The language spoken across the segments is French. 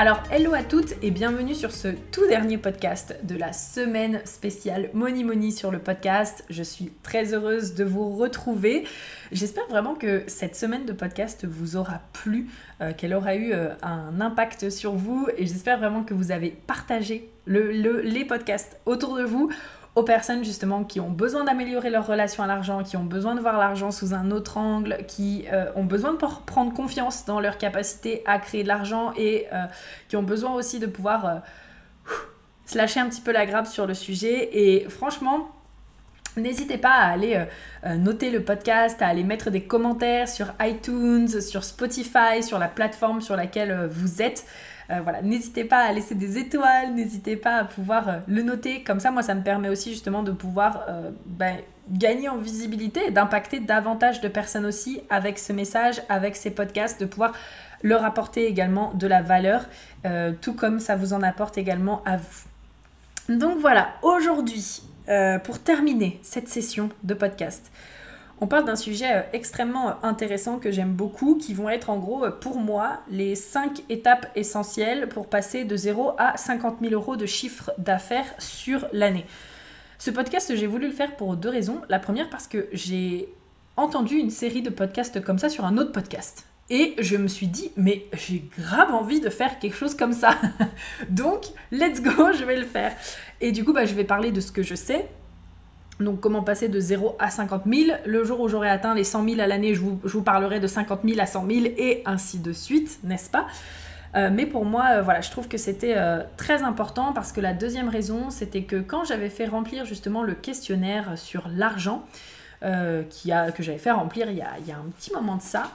Alors, hello à toutes et bienvenue sur ce tout dernier podcast de la semaine spéciale Money Money sur le podcast. Je suis très heureuse de vous retrouver. J'espère vraiment que cette semaine de podcast vous aura plu, euh, qu'elle aura eu euh, un impact sur vous et j'espère vraiment que vous avez partagé les podcasts autour de vous aux personnes justement qui ont besoin d'améliorer leur relation à l'argent, qui ont besoin de voir l'argent sous un autre angle, qui euh, ont besoin de prendre confiance dans leur capacité à créer de l'argent et euh, qui ont besoin aussi de pouvoir euh, se lâcher un petit peu la grappe sur le sujet. Et franchement, N'hésitez pas à aller noter le podcast, à aller mettre des commentaires sur iTunes, sur Spotify, sur la plateforme sur laquelle vous êtes. Euh, voilà, n'hésitez pas à laisser des étoiles, n'hésitez pas à pouvoir euh, le noter. Comme ça, moi, ça me permet aussi justement de pouvoir euh, ben, gagner en visibilité et d'impacter davantage de personnes aussi avec ce message, avec ces podcasts, de pouvoir leur apporter également de la valeur, tout comme ça vous en apporte également à vous. Donc voilà, aujourd'hui, pour terminer cette session de podcast, on parle d'un sujet euh, extrêmement euh, intéressant que j'aime beaucoup, qui vont être en gros euh, pour moi les 5 étapes essentielles pour passer de 0 à 50 000 euros de chiffre d'affaires sur l'année. Ce podcast, j'ai voulu le faire pour deux raisons. La première parce que j'ai entendu une série de podcasts comme ça sur un autre podcast. Et je me suis dit, mais j'ai grave envie de faire quelque chose comme ça. Donc, let's go, je vais le faire. Et du coup, bah, je vais parler de ce que je sais, donc comment passer de 0 à 50 000. Le jour où j'aurai atteint les 100 000 à l'année, je vous, parlerai de 50 000 à 100 000 et ainsi de suite, n'est-ce pas? Euh, mais pour moi, euh, voilà, je trouve que c'était euh, très important parce que la deuxième raison, c'était que quand j'avais fait remplir justement le questionnaire sur l'argent, qui a, que j'avais fait remplir il y, a, il y, a, un petit moment de ça,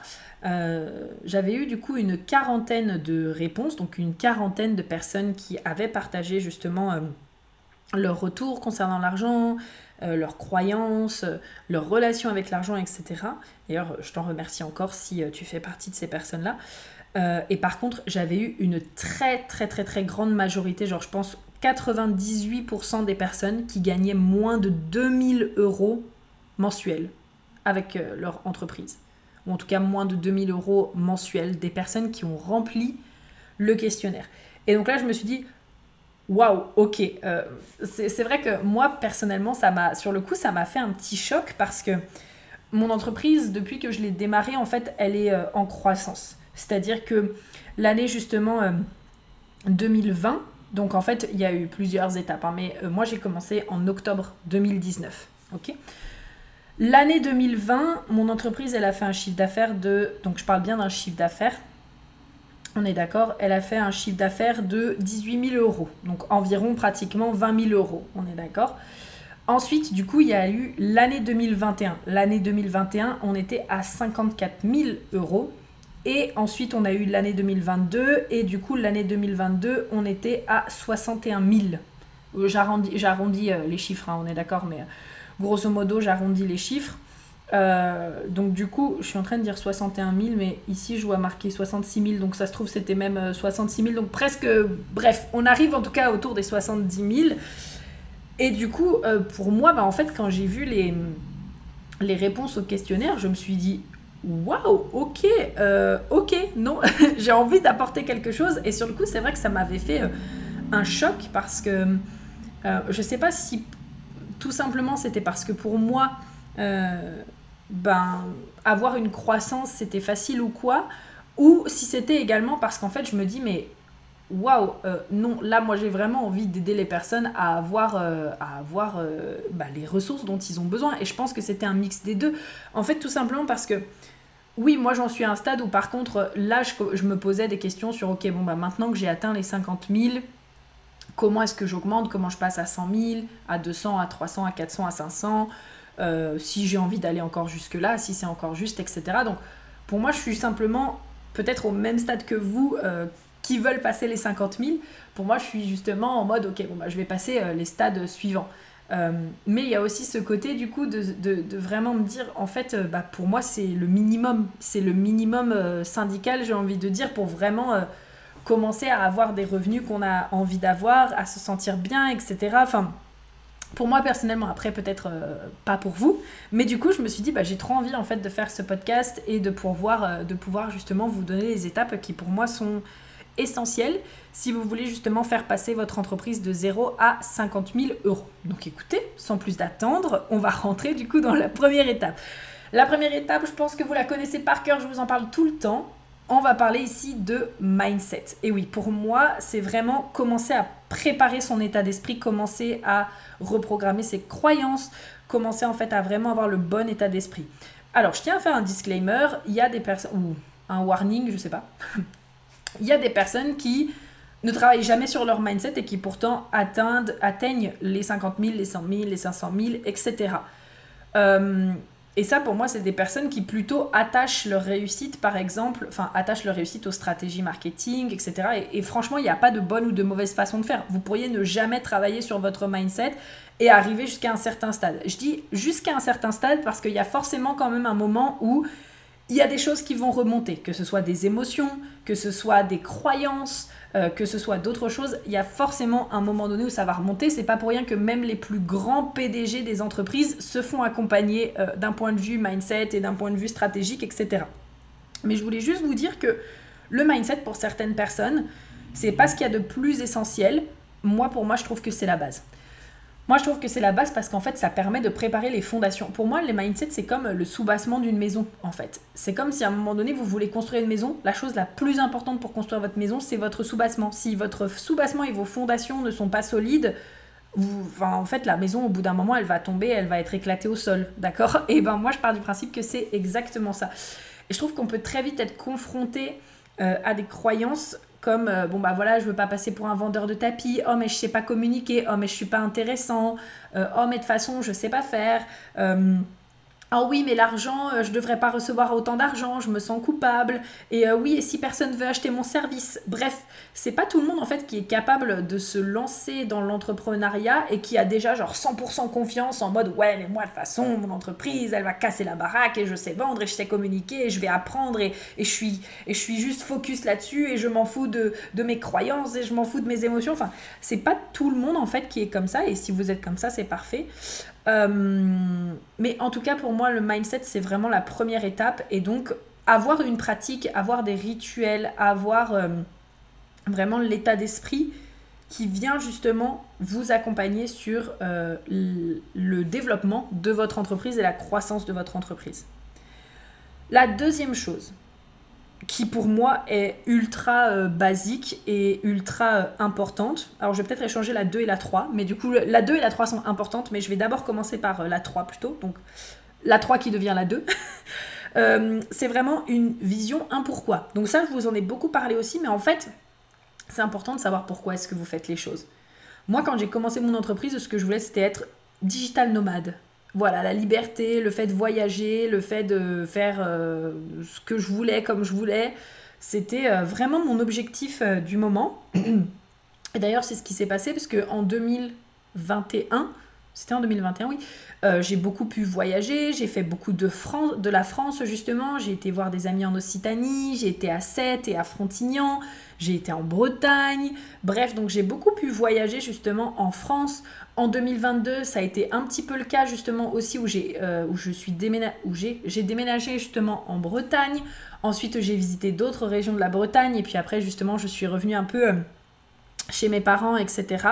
j'avais eu du coup une quarantaine de réponses, donc une quarantaine de personnes qui avaient partagé justement leur retour concernant l'argent, euh, leurs croyances, leur relation avec l'argent, etc. D'ailleurs, je t'en remercie encore si euh, tu fais partie de ces personnes-là. Euh, et par contre, j'avais eu une très très très très grande majorité, genre je pense 98% des personnes qui gagnaient moins de 2000 euros mensuels avec leur entreprise. Ou en tout cas moins de 2000 euros mensuels des personnes qui ont rempli le questionnaire. Et donc là, je me suis dit, Waouh, ok. Euh, c'est vrai que moi, personnellement, ça m'a, sur le coup, ça m'a fait un petit choc parce que mon entreprise, depuis que je l'ai démarrée, en fait, elle est euh, en croissance. C'est-à-dire que l'année, justement, 2020, euh, donc en fait, il y a eu plusieurs étapes, hein, mais moi, j'ai commencé en octobre 2019. Ok L'année 2020, mon entreprise, elle a fait un chiffre d'affaires de, donc je parle bien d'un chiffre d'affaires, on est d'accord, elle a fait un chiffre d'affaires de 18 000 euros, donc environ pratiquement 20 000 euros, on est d'accord. Ensuite, du coup, il y a eu l'année 2021. L'année 2021, on était à 54 000 euros. Et ensuite, on a eu l'année 2022. Et du coup, l'année 2022, on était à 61 000. J'arrondis euh, les chiffres, hein, on est d'accord, mais euh, grosso modo, j'arrondis les chiffres. Euh, donc du coup, je suis en train de dire 61 000, mais ici je vois marquer 66 000, donc ça se trouve c'était même 66 euh, 000, donc presque, bref, on arrive en tout cas autour des 70 000. Et du coup, euh, pour moi, bah, en fait, quand j'ai vu les, les réponses au questionnaire, je me suis dit, waouh, ok, ok, non, j'ai envie d'apporter quelque chose. Et sur le coup, c'est vrai que ça m'avait fait un choc parce que je sais pas si tout simplement c'était parce que pour moi, ben, avoir une croissance, c'était facile ou quoi, ou si c'était également parce qu'en fait, je me dis, mais waouh, euh, non, là, moi, j'ai vraiment envie d'aider les personnes à avoir, euh, à avoir euh, bah, les ressources dont ils ont besoin. Et je pense que c'était un mix des deux. En fait, tout simplement parce que, oui, moi, j'en suis à un stade où, par contre, là, je, je me posais des questions sur, ok, bon, bah, maintenant que j'ai atteint les 50 000, comment est-ce que j'augmente? Comment je passe à 100 000, à 200, à 300, à 400, à 500 euh, si j'ai envie d'aller encore jusque-là, si c'est encore juste, etc. Donc pour moi, je suis simplement peut-être au même stade que vous qui veulent passer les 50 000. Pour moi, je suis justement en mode, ok, bon, bah, je vais passer les stades suivants. mais il y a aussi ce côté du coup de, de, vraiment me dire en fait bah, pour moi c'est le minimum c'est le minimum syndical j'ai envie de dire pour vraiment commencer à avoir des revenus qu'on a envie d'avoir, à se sentir bien, etc. Enfin, pour moi personnellement, après peut-être euh, pas pour vous, mais du coup je me suis dit bah, j'ai trop envie en fait de faire ce podcast et de pouvoir, euh, de pouvoir justement vous donner les étapes qui pour moi sont essentielles si vous voulez justement faire passer votre entreprise de 0 à 50 000 euros. Donc écoutez, sans plus d'attendre, on va rentrer du coup dans la première étape. La première étape, je pense que vous la connaissez par cœur, je vous en parle tout le temps on va parler ici de mindset. Et oui, pour moi, c'est vraiment commencer à préparer son état d'esprit, commencer à reprogrammer ses croyances, commencer en fait à vraiment avoir le bon état d'esprit. Alors, je tiens à faire un disclaimer, il y a des personnes, ou un warning, je sais pas. il y a des personnes qui ne travaillent jamais sur leur mindset et qui pourtant atteignent, les 50 000, les 100 000, les 500 000, etc. et ça, pour moi, c'est des personnes qui plutôt attachent leur réussite, par exemple, enfin, attachent leur réussite aux stratégies marketing, etc. Et, franchement, il n'y a pas de bonne ou de mauvaise façon de faire. Vous pourriez ne jamais travailler sur votre mindset et arriver jusqu'à un certain stade. Je dis jusqu'à un certain stade parce qu'il y a forcément quand même un moment où il y a des choses qui vont remonter, que ce soit des émotions, que ce soit des croyances, euh, que ce soit d'autres choses, il y a forcément un moment donné où ça va remonter. C'est pas pour rien que même les plus grands PDG des entreprises se font accompagner euh, d'un point de vue mindset et d'un point de vue stratégique, etc. Mais je voulais juste vous dire que le mindset pour certaines personnes, c'est pas ce qu'il y a de plus essentiel. Moi, pour moi, je trouve que c'est la base. Moi, je trouve que c'est la base parce qu'en fait, ça permet de préparer les fondations. Pour moi, les mindset, c'est comme le soubassement d'une maison, en fait. C'est comme si à un moment donné, vous voulez construire une maison. La chose la plus importante pour construire votre maison, c'est votre soubassement. Si votre soubassement et vos fondations ne sont pas solides, vous, en fait, la maison, au bout d'un moment, elle va tomber, elle va être éclatée au sol. D'accord? Et ben, moi, je pars du principe que c'est exactement ça. Et je trouve qu'on peut très vite être confronté euh, à des croyances comme euh, bon bah voilà je veux pas passer pour un vendeur de tapis oh mais je sais pas communiquer oh mais je suis pas intéressant euh, oh mais de façon je sais pas faire euh, ah oui, mais l'argent, euh, je devrais pas recevoir autant d'argent, je me sens coupable. Et euh, oui, et si personne veut acheter mon service? Bref, c'est pas tout le monde en fait qui est capable de se lancer dans l'entrepreneuriat et qui a déjà genre 100% confiance en mode ouais, mais moi de toute façon, mon entreprise, elle va casser la baraque et je sais vendre et je sais communiquer et je vais apprendre et, je, suis, et je suis juste focus là-dessus et je m'en fous de, de mes croyances et je m'en fous de mes émotions. Enfin, c'est pas tout le monde en fait qui est comme ça et si vous êtes comme ça, c'est parfait. Euh, mais en tout cas, pour moi, le mindset, c'est vraiment la première étape. Et donc, avoir une pratique, avoir des rituels, avoir euh, vraiment l'état d'esprit qui vient justement vous accompagner sur euh, le développement de votre entreprise et la croissance de votre entreprise. La deuxième chose, qui pour moi est ultra euh, basique et ultra euh, importante. Alors je vais peut-être échanger la 2 et la 3, mais du coup la 2 et la 3 sont importantes, mais je vais d'abord commencer par euh, la 3 plutôt, donc la 3 qui devient la 2. c'est vraiment une vision, un pourquoi. Donc ça, je vous en ai beaucoup parlé aussi, mais en fait, c'est important de savoir pourquoi est-ce que vous faites les choses. Moi, quand j'ai commencé mon entreprise, ce que je voulais, c'était être digital nomade voilà, la liberté, le fait de voyager, le fait de faire euh, ce que je voulais comme je voulais, c'était euh, vraiment mon objectif euh, du moment. Et d'ailleurs, c'est ce qui s'est passé parce qu'en 2021, c'était en 2021, oui, j'ai beaucoup pu voyager, j'ai fait beaucoup de, France, de la France justement, j'ai été voir des amis en Occitanie, j'ai été à Sète et à Frontignan, j'ai été en Bretagne, bref, donc j'ai beaucoup pu voyager justement en France, en 2022, ça a été un petit peu le cas justement aussi où j'ai euh, où j'ai déménagé justement en Bretagne. Ensuite, j'ai visité d'autres régions de la Bretagne et puis après justement, je suis revenue un peu euh, chez mes parents, etc.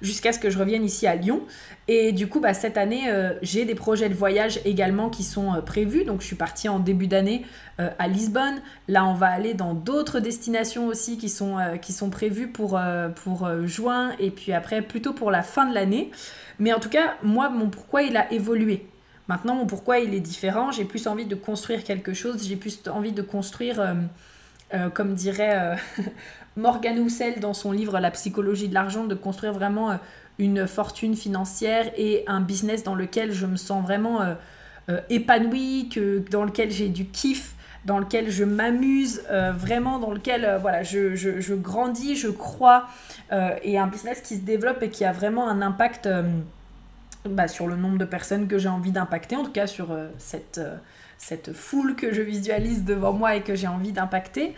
Jusqu'à ce que je revienne ici à Lyon. Et du coup, bah, cette année, euh, j'ai des projets de voyage également qui sont euh, prévus. Donc, je suis partie en début d'année euh, à Lisbonne. Là, on va aller dans d'autres destinations aussi qui sont, qui sont prévues pour, pour juin et puis après, plutôt pour la fin de l'année. Mais en tout cas, moi, mon pourquoi il a évolué. Maintenant, mon pourquoi il est différent. J'ai plus envie de construire quelque chose. J'ai plus envie de construire, comme dirait Morgan Housel dans son livre La psychologie de l'argent, de construire vraiment euh, une fortune financière et un business dans lequel je me sens vraiment euh, euh, épanouie, que, dans lequel j'ai du kiff, dans lequel je m'amuse, euh, vraiment dans lequel euh, voilà, je, je, grandis, je crois, et un business qui se développe et qui a vraiment un impact bah, sur le nombre de personnes que j'ai envie d'impacter, en tout cas sur cette, cette foule que je visualise devant moi et que j'ai envie d'impacter.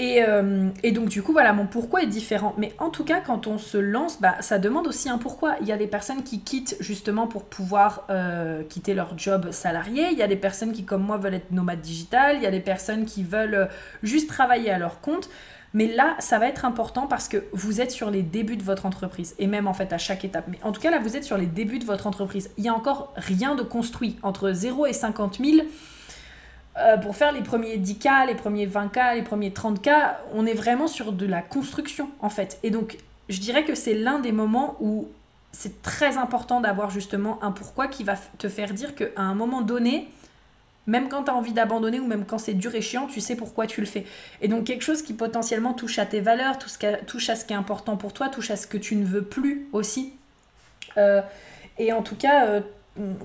Euh, et, donc du coup, voilà, mon pourquoi est différent. Mais en tout cas, quand on se lance, bah, ça demande aussi un pourquoi. Il y a des personnes qui quittent justement pour pouvoir euh, quitter leur job salarié. Il y a des personnes qui, comme moi, veulent être nomades digitales. Il y a des personnes qui veulent euh, juste travailler à leur compte. Mais là, ça va être important parce que vous êtes sur les débuts de votre entreprise. Et même en fait à chaque étape. Mais en tout cas, là, vous êtes sur les débuts de votre entreprise. Il n'y a encore rien de construit. Entre 0 et 50 000, euh, pour faire les premiers 10K, les premiers 20K, les premiers 30K, on est vraiment sur de la construction en fait. Et donc, je dirais que c'est l'un des moments où c'est très important d'avoir justement un pourquoi qui va te faire dire qu'à un moment donné, même quand tu as envie d'abandonner ou même quand c'est dur et chiant, tu sais pourquoi tu le fais. Et donc quelque chose qui potentiellement touche à tes valeurs, touche à ce qui est important pour toi, touche à ce que tu ne veux plus aussi. Euh, et en tout cas, euh,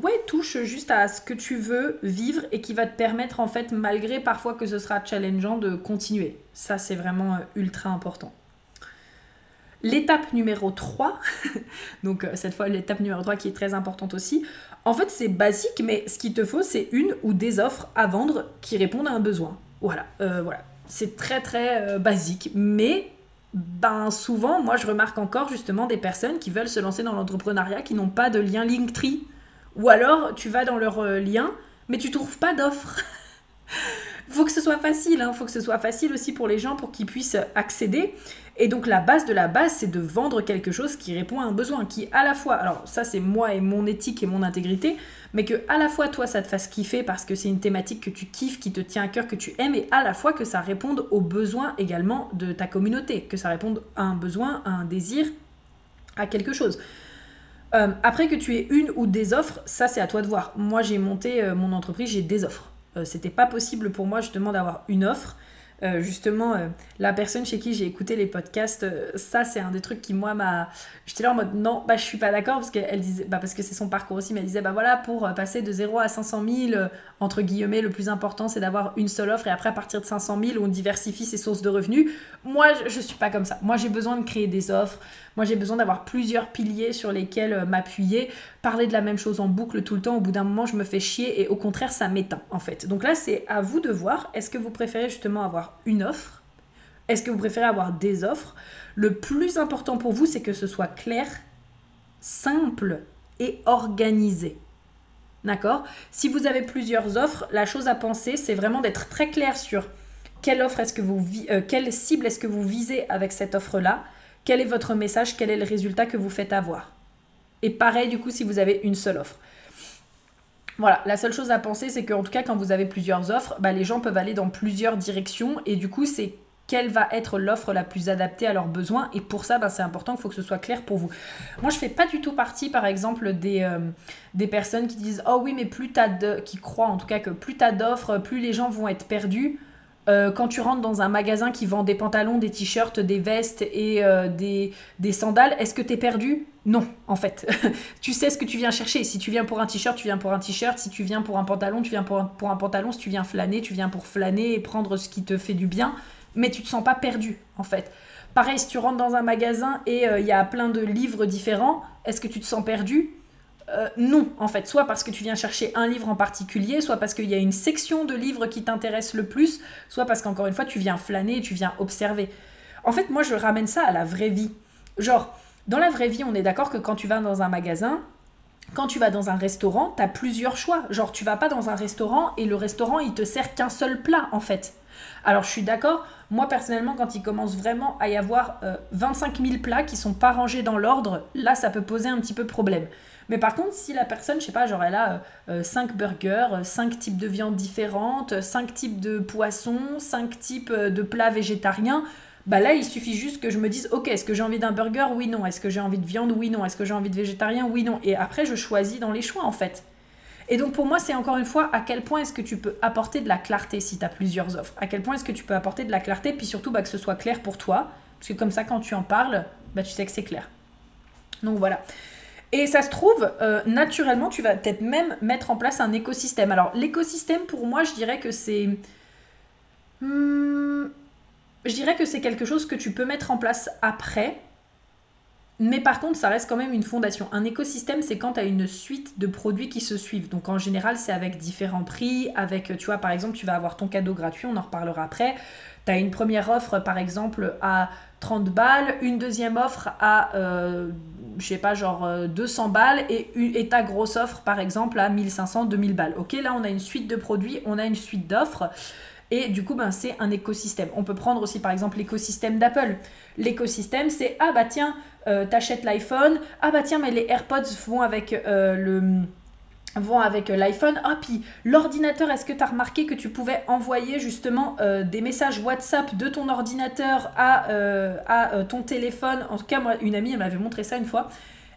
ouais, touche juste à ce que tu veux vivre et qui va te permettre en fait, malgré parfois que ce sera challengeant, de continuer. Ça, c'est vraiment euh, ultra important. L'étape numéro 3, donc cette fois l'étape numéro 3 qui est très importante aussi, en fait c'est basique, mais ce qu'il te faut c'est une ou des offres à vendre qui répondent à un besoin. Voilà, euh, voilà. C'est très très basique, mais ben souvent moi je remarque encore justement des personnes qui veulent se lancer dans l'entrepreneuriat qui n'ont pas de lien Linktree ou alors, tu vas dans leur euh, lien, mais tu trouves pas d'offre. faut que ce soit facile, hein. faut que ce soit facile aussi pour les gens pour qu'ils puissent accéder. Et donc la base de la base, c'est de vendre quelque chose qui répond à un besoin, qui à la fois, alors ça c'est moi et mon éthique et mon intégrité, mais que à la fois toi ça te fasse kiffer parce que c'est une thématique que tu kiffes, qui te tient à cœur, que tu aimes, et à la fois que ça réponde aux besoins également de ta communauté, que ça réponde à un besoin, à un désir, à quelque chose. Euh, après que tu aies une ou des offres, ça c'est à toi de voir. Moi j'ai monté euh, mon entreprise, j'ai des offres. Euh, c'était pas possible pour moi justement d'avoir une offre. Justement, la personne chez qui j'ai écouté les podcasts, ça c'est un des trucs qui moi m'a. J'étais là en mode non, bah je suis pas d'accord parce qu'elle disait, bah parce que c'est son parcours aussi, mais elle disait bah voilà, pour passer de 0 à 500 000, entre guillemets, le plus important c'est d'avoir une seule offre et après à partir de 500 000 on diversifie ses sources de revenus. Moi je, je suis pas comme ça. Moi j'ai besoin de créer des offres. Moi, j'ai besoin d'avoir plusieurs piliers sur lesquels euh, m'appuyer. Parler de la même chose en boucle tout le temps, au bout d'un moment, je me fais chier et au contraire, ça m'éteint en fait. Donc là, c'est à vous de voir. Est-ce que vous préférez justement avoir une offre? Est-ce que vous préférez avoir des offres? Le plus important pour vous, c'est que ce soit clair, simple et organisé. D'accord? Si vous avez plusieurs offres, la chose à penser, c'est vraiment d'être très clair sur quelle offre est-ce que vous euh, quelle cible est-ce que vous visez avec cette offre-là quel est votre message, quel est le résultat que vous faites avoir? Et pareil, du coup, si vous avez une seule offre. Voilà, la seule chose à penser, c'est qu'en tout cas, quand vous avez plusieurs offres, bah, les gens peuvent aller dans plusieurs directions. Et du coup, c'est quelle va être l'offre la plus adaptée à leurs besoins. Et pour ça, bah, c'est important, il faut que ce soit clair pour vous. Moi, je fais pas du tout partie, par exemple, des, euh, des personnes qui disent Oh oui, mais plus t'as de. qui croient en tout cas que plus t'as d'offres, plus les gens vont être perdus. Euh, quand tu rentres dans un magasin qui vend des pantalons, des t-shirts, des vestes et euh, des, sandales, est-ce que tu es perdu? Non, en fait. tu sais ce que tu viens chercher. Si tu viens pour un t-shirt, tu viens pour un t-shirt. Si tu viens pour un pantalon, tu viens pour un, pour un pantalon. Si tu viens flâner, tu viens pour flâner et prendre ce qui te fait du bien. Mais tu te sens pas perdu, en fait. Pareil, si tu rentres dans un magasin et euh, il y a plein de livres différents, est-ce que tu te sens perdu? Euh, non, en fait, soit parce que tu viens chercher un livre en particulier, soit parce qu'il y a une section de livres qui t'intéresse le plus, soit parce qu'encore une fois, tu viens flâner, tu viens observer. En fait, moi, je ramène ça à la vraie vie. Genre, dans la vraie vie, on est d'accord que quand tu vas dans un magasin, quand tu vas dans un restaurant, tu as plusieurs choix. Genre, tu vas pas dans un restaurant et le restaurant, il te sert qu'un seul plat, en fait. Alors, je suis d'accord, moi, personnellement, quand il commence vraiment à y avoir 25 euh, 000 plats qui sont pas rangés dans l'ordre, là, ça peut poser un petit peu problème. Mais par contre, si la personne, je sais pas, genre elle a 5 euh, burgers, 5 euh, types de viandes différentes, 5 types de poissons, 5 types euh, de plats végétariens, bah là, il suffit juste que je me dise, ok, est-ce que j'ai envie d'un burger? Oui, non. Est-ce que j'ai envie de viande? Oui, non. Est-ce que j'ai envie de végétarien? Oui, non. Et après, je choisis dans les choix, en fait. Et donc, pour moi, c'est encore une fois, à quel point est-ce que tu peux apporter de la clarté si tu as plusieurs offres? À quel point est-ce que tu peux apporter de la clarté, puis surtout bah, que ce soit clair pour toi? Parce que comme ça, quand tu en parles, bah, tu sais que c'est clair. Donc voilà. Et ça se trouve, euh, naturellement, tu vas peut-être même mettre en place un écosystème. Alors, l'écosystème, pour moi, je dirais que c'est... Hmm, je dirais que c'est quelque chose que tu peux mettre en place après. Mais par contre, ça reste quand même une fondation. Un écosystème, c'est quand tu as une suite de produits qui se suivent. Donc en général, c'est avec différents prix, avec, tu vois, par exemple, tu vas avoir ton cadeau gratuit, on en reparlera après. Tu as une première offre, par exemple, à 30 balles, une deuxième offre à, euh, je sais pas, genre 200 euh, balles, et, et ta grosse offre, par exemple, à 1500, 2000 balles. Ok, là, on a une suite de produits, on a une suite d'offres. Et du coup, ben, c'est un écosystème. On peut prendre aussi par exemple l'écosystème d'Apple. L'écosystème, c'est ah bah tiens, euh, t'achètes l'iPhone, ah bah tiens, mais les AirPods vont avec euh, le vont avec euh, l'iPhone. Ah, puis l'ordinateur, est-ce que tu as remarqué que tu pouvais envoyer justement des messages WhatsApp de ton ordinateur à, à ton téléphone? En tout cas, moi, une amie, elle m'avait montré ça une fois.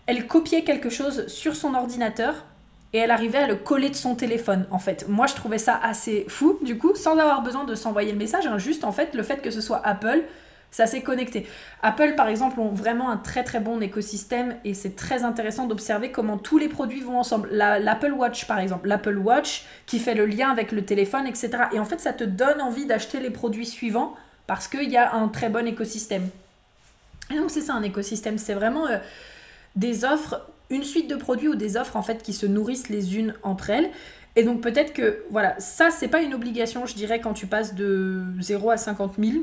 Elle copiait quelque chose sur son ordinateur et elle arrivait à le coller de son téléphone en fait. Moi je trouvais ça assez fou du coup, sans avoir besoin de s'envoyer le message, hein, juste en fait le fait que ce soit Apple, ça s'est connecté. Apple par exemple ont vraiment un très très bon écosystème et c'est très intéressant d'observer comment tous les produits vont ensemble. L'Apple Watch par exemple, l'Apple Watch qui fait le lien avec le téléphone, etc. Et en fait ça te donne envie d'acheter les produits suivants parce qu'il y a un très bon écosystème. Et donc c'est ça un écosystème, c'est vraiment... Euh, des offres une suite de produits ou des offres en fait qui se nourrissent les unes entre elles. Et donc peut-être que voilà, ça c'est pas une obligation, je dirais, quand tu passes de 0 à 50 000, euh,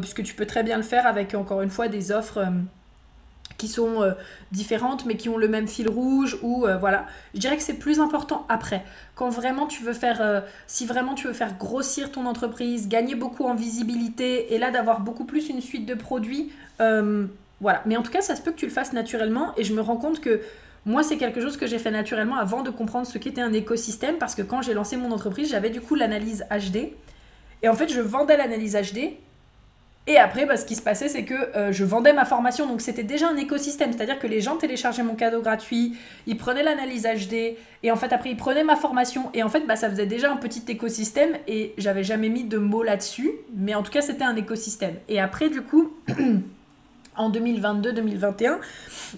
puisque tu peux très bien le faire avec encore une fois des offres euh, qui sont euh, différentes mais qui ont le même fil rouge ou voilà. Je dirais que c'est plus important après, quand vraiment tu veux faire, si vraiment tu veux faire grossir ton entreprise, gagner beaucoup en visibilité et là d'avoir beaucoup plus une suite de produits voilà. Mais en tout cas, ça se peut que tu le fasses naturellement et je me rends compte que moi, c'est quelque chose que j'ai fait naturellement avant de comprendre ce qu'était un écosystème parce que quand j'ai lancé mon entreprise, j'avais du coup l'analyse HD. Et en fait, je vendais l'analyse HD. Et après, bah, ce qui se passait, c'est que euh, je vendais ma formation. Donc, c'était déjà un écosystème. C'est-à-dire que les gens téléchargeaient mon cadeau gratuit, ils prenaient l'analyse HD, et en fait, après, ils prenaient ma formation. Et en fait, bah, ça faisait déjà un petit écosystème. Et j'avais jamais mis de mots là-dessus. Mais en tout cas, c'était un écosystème. Et après, du coup. en 2022-2021,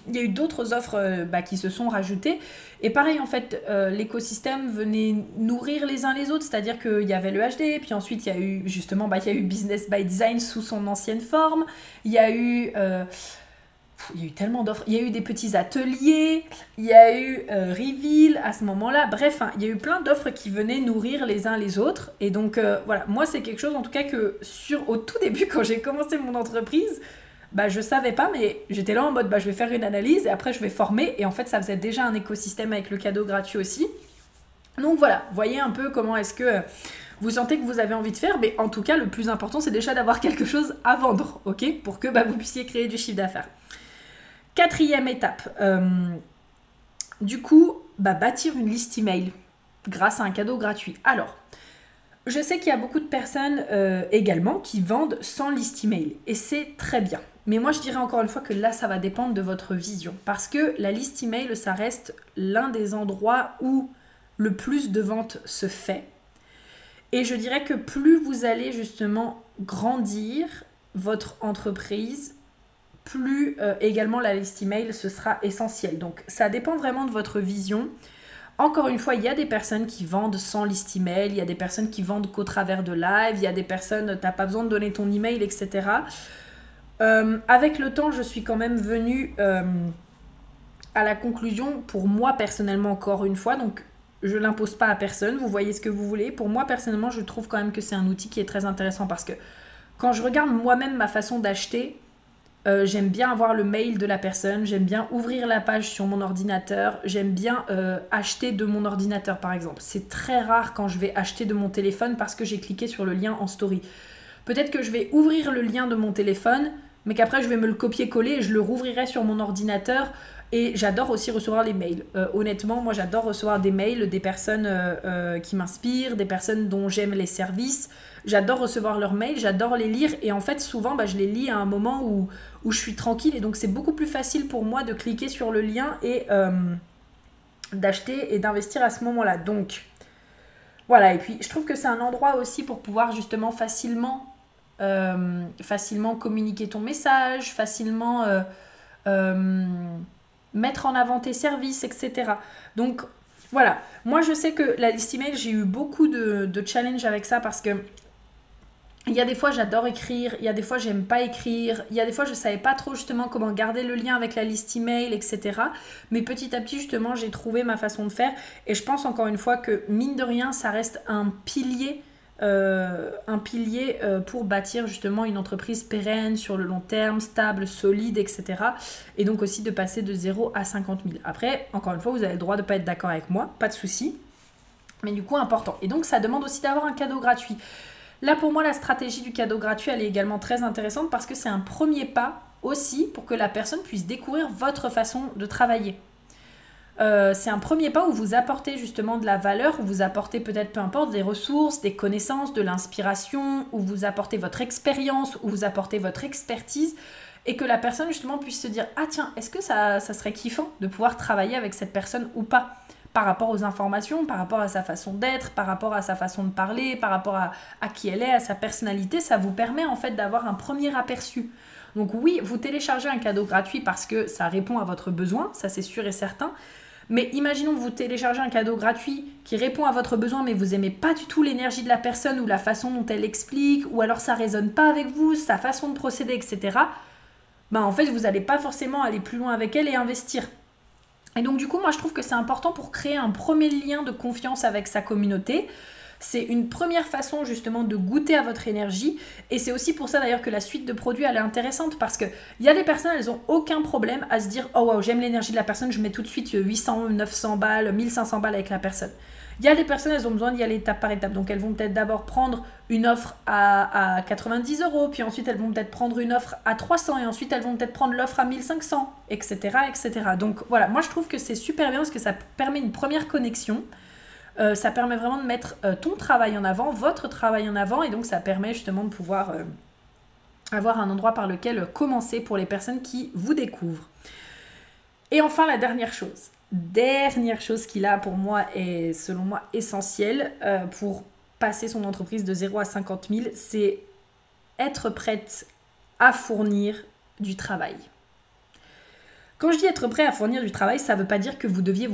il y a eu d'autres offres euh, bah, qui se sont rajoutées. Et pareil, en fait, euh, l'écosystème venait nourrir les uns les autres, c'est-à-dire qu'il y avait le HD, puis ensuite il y a eu justement, bah, il y a eu Business by Design sous son ancienne forme, il y a eu... Euh, il y a eu tellement d'offres. Il y a eu des petits ateliers, il y a eu Reveal à ce moment-là. Bref, hein, il y a eu plein d'offres qui venaient nourrir les uns les autres. Et donc, voilà, moi, c'est quelque chose, en tout cas, que sur, au tout début, quand j'ai commencé mon entreprise, bah je savais pas, mais j'étais là en mode bah je vais faire une analyse et après je vais former. Et en fait, ça faisait déjà un écosystème avec le cadeau gratuit aussi. Donc voilà, voyez un peu comment est-ce que vous sentez que vous avez envie de faire. Mais en tout cas, le plus important, c'est déjà d'avoir quelque chose à vendre, ok Pour que bah, vous puissiez créer du chiffre d'affaires. Quatrième étape, euh, du coup, bah, bâtir une liste email grâce à un cadeau gratuit. Alors, je sais qu'il y a beaucoup de personnes euh, également qui vendent sans liste email et c'est très bien. Mais moi, je dirais encore une fois que là, ça va dépendre de votre vision. Parce que la liste email, ça reste l'un des endroits où le plus de ventes se fait. Et je dirais que plus vous allez justement grandir votre entreprise, plus euh, également la liste email, ce sera essentiel. Donc, ça dépend vraiment de votre vision. Encore une fois, il y a des personnes qui vendent sans liste email, il y a des personnes qui vendent qu'au travers de live, il y a des personnes, tu n'as pas besoin de donner ton email, etc. Euh, avec le temps, je suis quand même venue euh, à la conclusion, pour moi personnellement encore une fois, donc je l'impose pas à personne, vous voyez ce que vous voulez. Pour moi personnellement, je trouve quand même que c'est un outil qui est très intéressant parce que quand je regarde moi-même ma façon d'acheter, euh, j'aime bien avoir le mail de la personne, j'aime bien ouvrir la page sur mon ordinateur, j'aime bien acheter de mon ordinateur par exemple. C'est très rare quand je vais acheter de mon téléphone parce que j'ai cliqué sur le lien en story. Peut-être que je vais ouvrir le lien de mon téléphone, mais qu'après je vais me le copier-coller et je le rouvrirai sur mon ordinateur. Et j'adore aussi recevoir les mails. Euh, honnêtement, moi j'adore recevoir des mails des personnes euh, euh, qui m'inspirent, des personnes dont j'aime les services. J'adore recevoir leurs mails, j'adore les lire. Et en fait, souvent, bah, je les lis à un moment où, où je suis tranquille. Et donc, c'est beaucoup plus facile pour moi de cliquer sur le lien et d'acheter et d'investir à ce moment-là. Donc, voilà. Et puis, je trouve que c'est un endroit aussi pour pouvoir justement facilement facilement communiquer ton message, facilement, mettre en avant tes services, etc. Donc voilà, moi je sais que la liste email, j'ai eu beaucoup de, de challenges avec ça parce que il y a des fois j'adore écrire, il y a des fois j'aime pas écrire, il y a des fois je savais pas trop justement comment garder le lien avec la liste email, etc. Mais petit à petit justement j'ai trouvé ma façon de faire et je pense encore une fois que mine de rien ça reste un pilier euh, un pilier euh, pour bâtir justement une entreprise pérenne sur le long terme, stable, solide, etc. Et donc aussi de passer de 0 à 50 000. Après, encore une fois, vous avez le droit de ne pas être d'accord avec moi, pas de souci. Mais du coup, important. Et donc, ça demande aussi d'avoir un cadeau gratuit. Là, pour moi, la stratégie du cadeau gratuit, elle est également très intéressante parce que c'est un premier pas aussi pour que la personne puisse découvrir votre façon de travailler. Euh, c'est un premier pas où vous apportez justement de la valeur, où vous apportez peut-être, peu importe, des ressources, des connaissances, de l'inspiration, où vous apportez votre expérience, où vous apportez votre expertise, et que la personne justement puisse se dire, ah tiens, est-ce que ça, serait kiffant de pouvoir travailler avec cette personne ou pas? Par rapport aux informations, par rapport à sa façon d'être, par rapport à sa façon de parler, par rapport à, à qui elle est, à sa personnalité, ça vous permet en fait d'avoir un premier aperçu. Donc oui, vous téléchargez un cadeau gratuit parce que ça répond à votre besoin, ça c'est sûr et certain, mais imaginons que vous téléchargez un cadeau gratuit qui répond à votre besoin, mais vous aimez pas du tout l'énergie de la personne ou la façon dont elle explique, ou alors ça résonne pas avec vous, sa façon de procéder, etc. Ben en fait, vous n'allez pas forcément aller plus loin avec elle et investir. Et donc du coup, moi je trouve que c'est important pour créer un premier lien de confiance avec sa communauté. C'est une première façon justement de goûter à votre énergie. Et c'est aussi pour ça d'ailleurs que la suite de produits, elle est intéressante parce qu'il y a des personnes, elles ont aucun problème à se dire Oh waouh, j'aime l'énergie de la personne, je mets tout de suite 800, 900 balles, 1500 balles avec la personne. Il y a des personnes, elles ont besoin d'y aller étape par étape. Donc elles vont peut-être d'abord prendre une offre à, à, 90 euros, puis ensuite elles vont peut-être prendre une offre à 300, et ensuite elles vont peut-être prendre l'offre à 1500, etc., etc. Donc voilà, moi je trouve que c'est super bien parce que ça permet une première connexion. Euh, ça permet vraiment de mettre euh, ton travail en avant, votre travail en avant, et donc ça permet justement de pouvoir euh, avoir un endroit par lequel commencer pour les personnes qui vous découvrent. Et enfin, la dernière chose, dernière chose qui là pour moi est selon moi essentielle pour passer son entreprise de 0 à 50 000, c'est être prête à fournir du travail. Quand je dis être prêt à fournir du travail, ça ne veut pas dire que vous, devez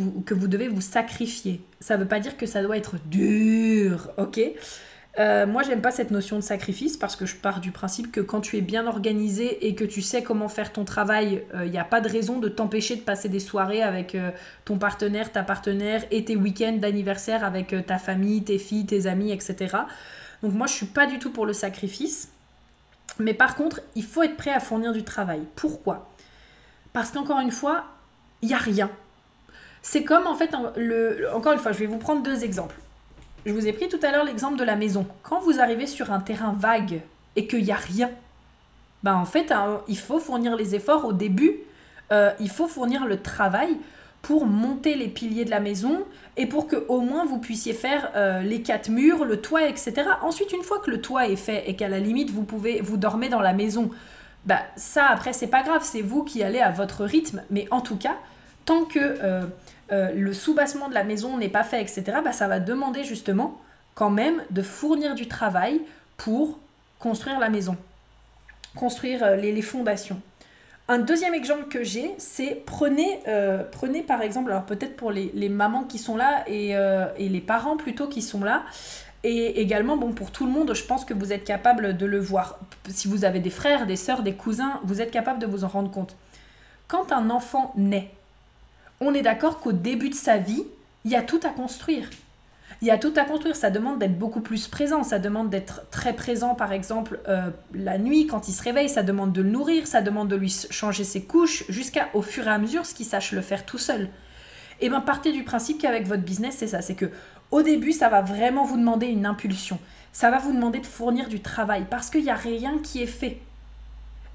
vous sacrifier. Ça ne veut pas dire que ça doit être dur, ok? Euh, moi, j'aime pas cette notion de sacrifice parce que je pars du principe que quand tu es bien organisé et que tu sais comment faire ton travail, il euh, n'y a pas de raison de t'empêcher de passer des soirées avec euh, ton partenaire, ta partenaire et tes week-ends d'anniversaire avec ta famille, tes filles, tes amis, etc. Donc moi, je suis pas du tout pour le sacrifice. Mais par contre, il faut être prêt à fournir du travail. Pourquoi? Parce qu'encore une fois, il n'y a rien. C'est comme en fait, le, encore une fois, je vais vous prendre deux exemples. Je vous ai pris tout à l'heure l'exemple de la maison. Quand vous arrivez sur un terrain vague et qu'il n'y a rien, ben en fait, hein, il faut fournir les efforts au début. Euh, il faut fournir le travail pour monter les piliers de la maison et pour que au moins vous puissiez faire euh, les quatre murs, le toit, etc. Ensuite, une fois que le toit est fait et qu'à la limite vous pouvez vous dormez dans la maison, bah ça après c'est pas grave, c'est vous qui allez à votre rythme, mais en tout cas, tant que euh, euh, le soubassement de la maison n'est pas fait, etc., bah, ça va demander justement quand même de fournir du travail pour construire la maison, construire euh, les, fondations. Un deuxième exemple que j'ai, c'est prenez, prenez par exemple, alors peut-être pour les, mamans qui sont là et, et, les parents plutôt qui sont là, et également, bon, pour tout le monde, je pense que vous êtes capable de le voir. Si vous avez des frères, des sœurs, des cousins, vous êtes capable de vous en rendre compte. Quand un enfant naît, on est d'accord qu'au début de sa vie, il y a tout à construire. Il y a tout à construire, ça demande d'être beaucoup plus présent, ça demande d'être très présent par exemple euh, la nuit quand il se réveille, ça demande de le nourrir, ça demande de lui changer ses couches, jusqu'à au fur et à mesure ce qu'il sache le faire tout seul. Et eh bien partez du principe qu'avec votre business c'est ça, c'est que au début, ça va vraiment vous demander une impulsion. Ça va vous demander de fournir du travail parce qu'il n'y a rien qui est fait.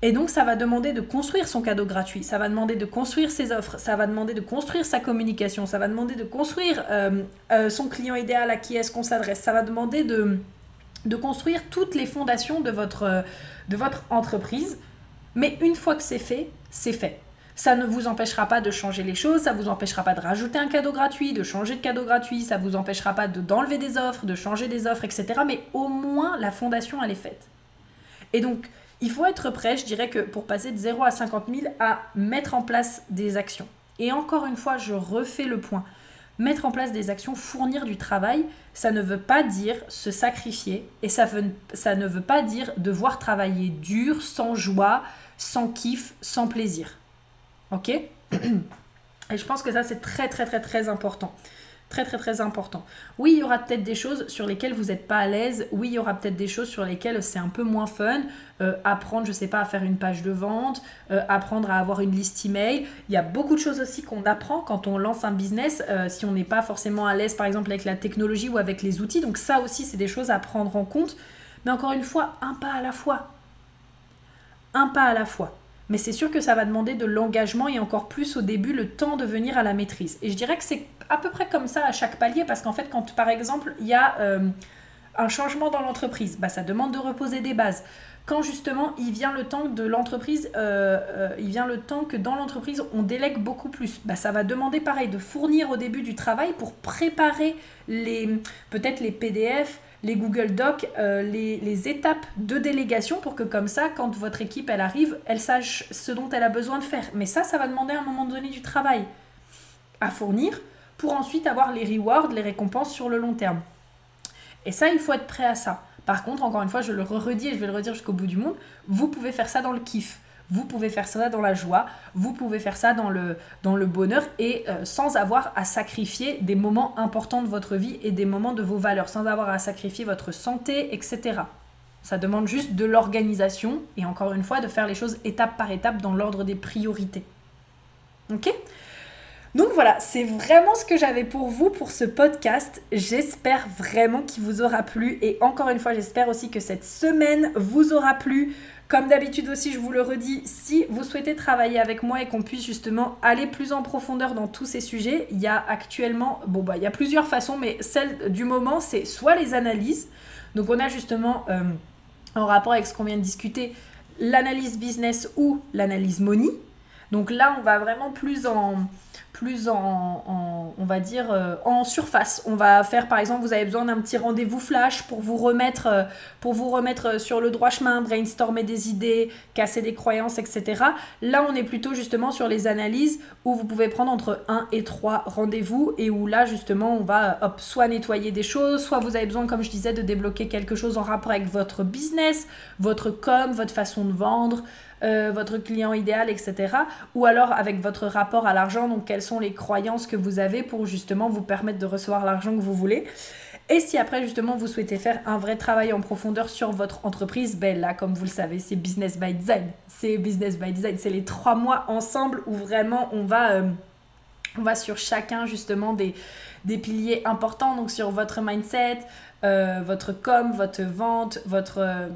Et donc, ça va demander de construire son cadeau gratuit, ça va demander de construire ses offres, ça va demander de construire sa communication, ça va demander de construire euh, euh, son client idéal à qui est-ce qu'on s'adresse, ça va demander de, de construire toutes les fondations de votre, de votre entreprise. Mais une fois que c'est fait, c'est fait. Ça ne vous empêchera pas de changer les choses, ça vous empêchera pas de rajouter un cadeau gratuit, de changer de cadeau gratuit, ça vous empêchera pas d'enlever des offres, de changer des offres, etc. Mais au moins, la fondation, elle est faite. Et donc, il faut être prêt, je dirais que pour passer de 0 à 50 000, à mettre en place des actions. Et encore une fois, je refais le point. Mettre en place des actions, fournir du travail, ça ne veut pas dire se sacrifier et ça, ça ne veut pas dire devoir travailler dur, sans joie, sans kiff, sans plaisir. Ok? Et je pense que ça, c'est très, très, très, très important. Très très très important. Oui, il y aura peut-être des choses sur lesquelles vous n'êtes pas à l'aise. Oui, il y aura peut-être des choses sur lesquelles c'est un peu moins fun. Euh, apprendre, je sais pas, à faire une page de vente, euh, apprendre à avoir une liste email. Il y a beaucoup de choses aussi qu'on apprend quand on lance un business euh, si on n'est pas forcément à l'aise par exemple avec la technologie ou avec les outils. Donc ça aussi, c'est des choses à prendre en compte. Mais encore une fois, un pas à la fois. Un pas à la fois. Mais c'est sûr que ça va demander de l'engagement et encore plus au début le temps de venir à la maîtrise. Et je dirais que c'est à peu près comme ça à chaque palier parce qu'en fait quand par exemple il y a euh, un changement dans l'entreprise, bah, ça demande de reposer des bases. Quand justement il vient le temps de l'entreprise, euh, euh, il vient le temps que dans l'entreprise on délègue beaucoup plus, bah, ça va demander pareil de fournir au début du travail pour préparer les peut-être les PDF, les Google Docs, euh, les, étapes de délégation pour que comme ça, quand votre équipe elle arrive, elle sache ce dont elle a besoin de faire. Mais ça, ça va demander à un moment donné du travail à fournir pour ensuite avoir les rewards, les récompenses sur le long terme. Et ça, il faut être prêt à ça. Par contre, encore une fois, je le redis et je vais le redire jusqu'au bout du monde, vous pouvez faire ça dans le kiff. Vous pouvez faire ça dans la joie, vous pouvez faire ça dans le, bonheur et euh, sans avoir à sacrifier des moments importants de votre vie et des moments de vos valeurs, sans avoir à sacrifier votre santé, etc. Ça demande juste de l'organisation et encore une fois de faire les choses étape par étape dans l'ordre des priorités. Ok? Donc voilà, c'est vraiment ce que j'avais pour vous pour ce podcast. J'espère vraiment qu'il vous aura plu et encore une fois, j'espère aussi que cette semaine vous aura plu. Comme d'habitude aussi, je vous le redis, si vous souhaitez travailler avec moi et qu'on puisse justement aller plus en profondeur dans tous ces sujets, il y a actuellement, bon bah il y a plusieurs façons, mais celle du moment, c'est soit les analyses. Donc on a justement, euh, en rapport avec ce qu'on vient de discuter, l'analyse business ou l'analyse money. Donc là, on va vraiment plus en plus en, on va dire, euh, en surface. On va faire, par exemple, vous avez besoin d'un petit rendez-vous flash pour vous remettre, euh, euh, sur le droit chemin, brainstormer des idées, casser des croyances, etc. Là, on est plutôt justement sur les analyses où vous pouvez prendre entre 1 et 3 rendez-vous et où là, justement, on va soit nettoyer des choses, soit vous avez besoin, comme je disais, de débloquer quelque chose en rapport avec votre business, votre com, votre façon de vendre. Euh, votre client idéal, etc. Ou alors avec votre rapport à l'argent, donc quelles sont les croyances que vous avez pour justement vous permettre de recevoir l'argent que vous voulez. Et si après justement vous souhaitez faire un vrai travail en profondeur sur votre entreprise, ben là comme vous le savez c'est business by design. C'est business by design, c'est les trois mois ensemble où vraiment on va, euh, sur chacun justement des, des piliers importants, donc sur votre mindset, euh, votre com, votre vente, votre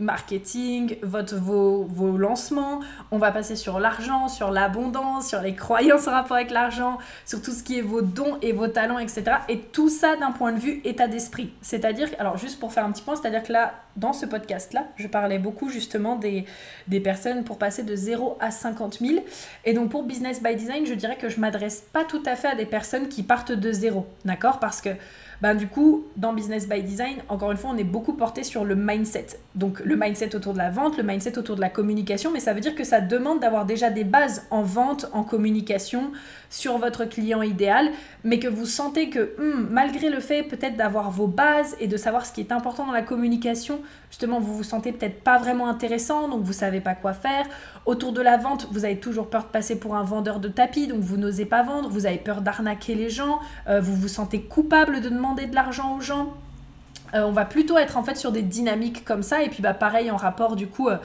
marketing, votre, vos, vos, lancements, on va passer sur l'argent, sur l'abondance, sur les croyances en rapport avec l'argent, sur tout ce qui est vos dons et vos talents, etc. Et tout ça d'un point de vue état d'esprit. C'est-à-dire, alors juste pour faire un petit point, c'est-à-dire que là, dans ce podcast-là, je parlais beaucoup justement des, personnes pour passer de 0 à 50 000. Et donc pour Business by Design, je dirais que je m'adresse pas tout à fait à des personnes qui partent de zéro, d'accord? Parce que ben, du coup, dans Business by Design, encore une fois, on est beaucoup porté sur le mindset. Donc le mindset autour de la vente, le mindset autour de la communication, mais ça veut dire que ça demande d'avoir déjà des bases en vente, en communication, sur votre client idéal, mais que vous sentez que hmm, malgré le fait peut-être d'avoir vos bases et de savoir ce qui est important dans la communication, justement vous vous sentez peut-être pas vraiment intéressant, donc vous savez pas quoi faire. Autour de la vente, vous avez toujours peur de passer pour un vendeur de tapis, donc vous n'osez pas vendre, vous avez peur d'arnaquer les gens, euh, vous vous sentez coupable de demander de l'argent aux gens. Euh, on va plutôt être en fait sur des dynamiques comme ça et puis bah pareil en rapport du coup euh,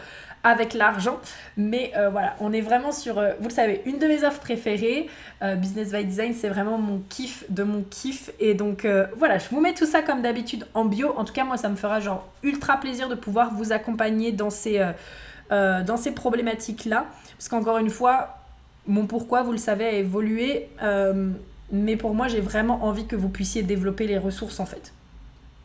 avec l'argent. Mais euh, voilà, on est vraiment sur, euh, vous le savez, une de mes offres préférées. Euh, Business by Design, c'est vraiment mon kiff de mon kiff. Et donc voilà, je vous mets tout ça comme d'habitude en bio. En tout cas, moi, ça me fera genre ultra plaisir de pouvoir vous accompagner dans ces, dans ces problématiques-là. Parce qu'encore une fois, mon pourquoi, vous le savez, a évolué. mais pour moi, j'ai vraiment envie que vous puissiez développer les ressources en fait.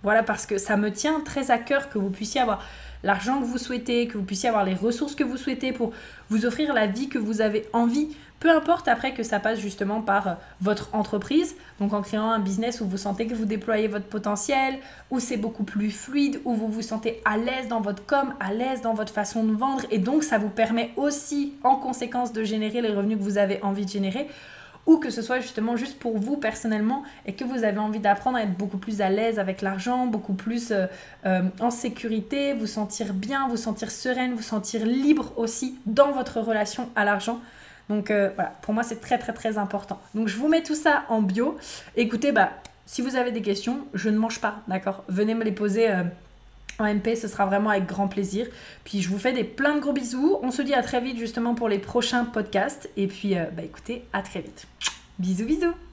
Voilà, parce que ça me tient très à cœur que vous puissiez avoir l'argent que vous souhaitez, que vous puissiez avoir les ressources que vous souhaitez pour vous offrir la vie que vous avez envie. Peu importe après que ça passe justement par euh, votre entreprise, donc en créant un business où vous sentez que vous déployez votre potentiel, où c'est beaucoup plus fluide, où vous vous sentez à l'aise dans votre com, à l'aise dans votre façon de vendre, et donc ça vous permet aussi en conséquence de générer les revenus que vous avez envie de générer ou que ce soit justement juste pour vous personnellement et que vous avez envie d'apprendre à être beaucoup plus à l'aise avec l'argent, beaucoup plus euh, euh, en sécurité, vous sentir bien, vous sentir sereine, vous sentir libre aussi dans votre relation à l'argent. Donc euh, voilà, pour moi c'est très très très important. Donc je vous mets tout ça en bio. Écoutez, bah si vous avez des questions, je ne mange pas, d'accord? Venez me les poser en MP, ce sera vraiment avec grand plaisir. Puis je vous fais des plein de gros bisous. On se dit à très vite justement pour les prochains podcasts. Et puis, euh, bah écoutez, à très vite. Bisous, bisous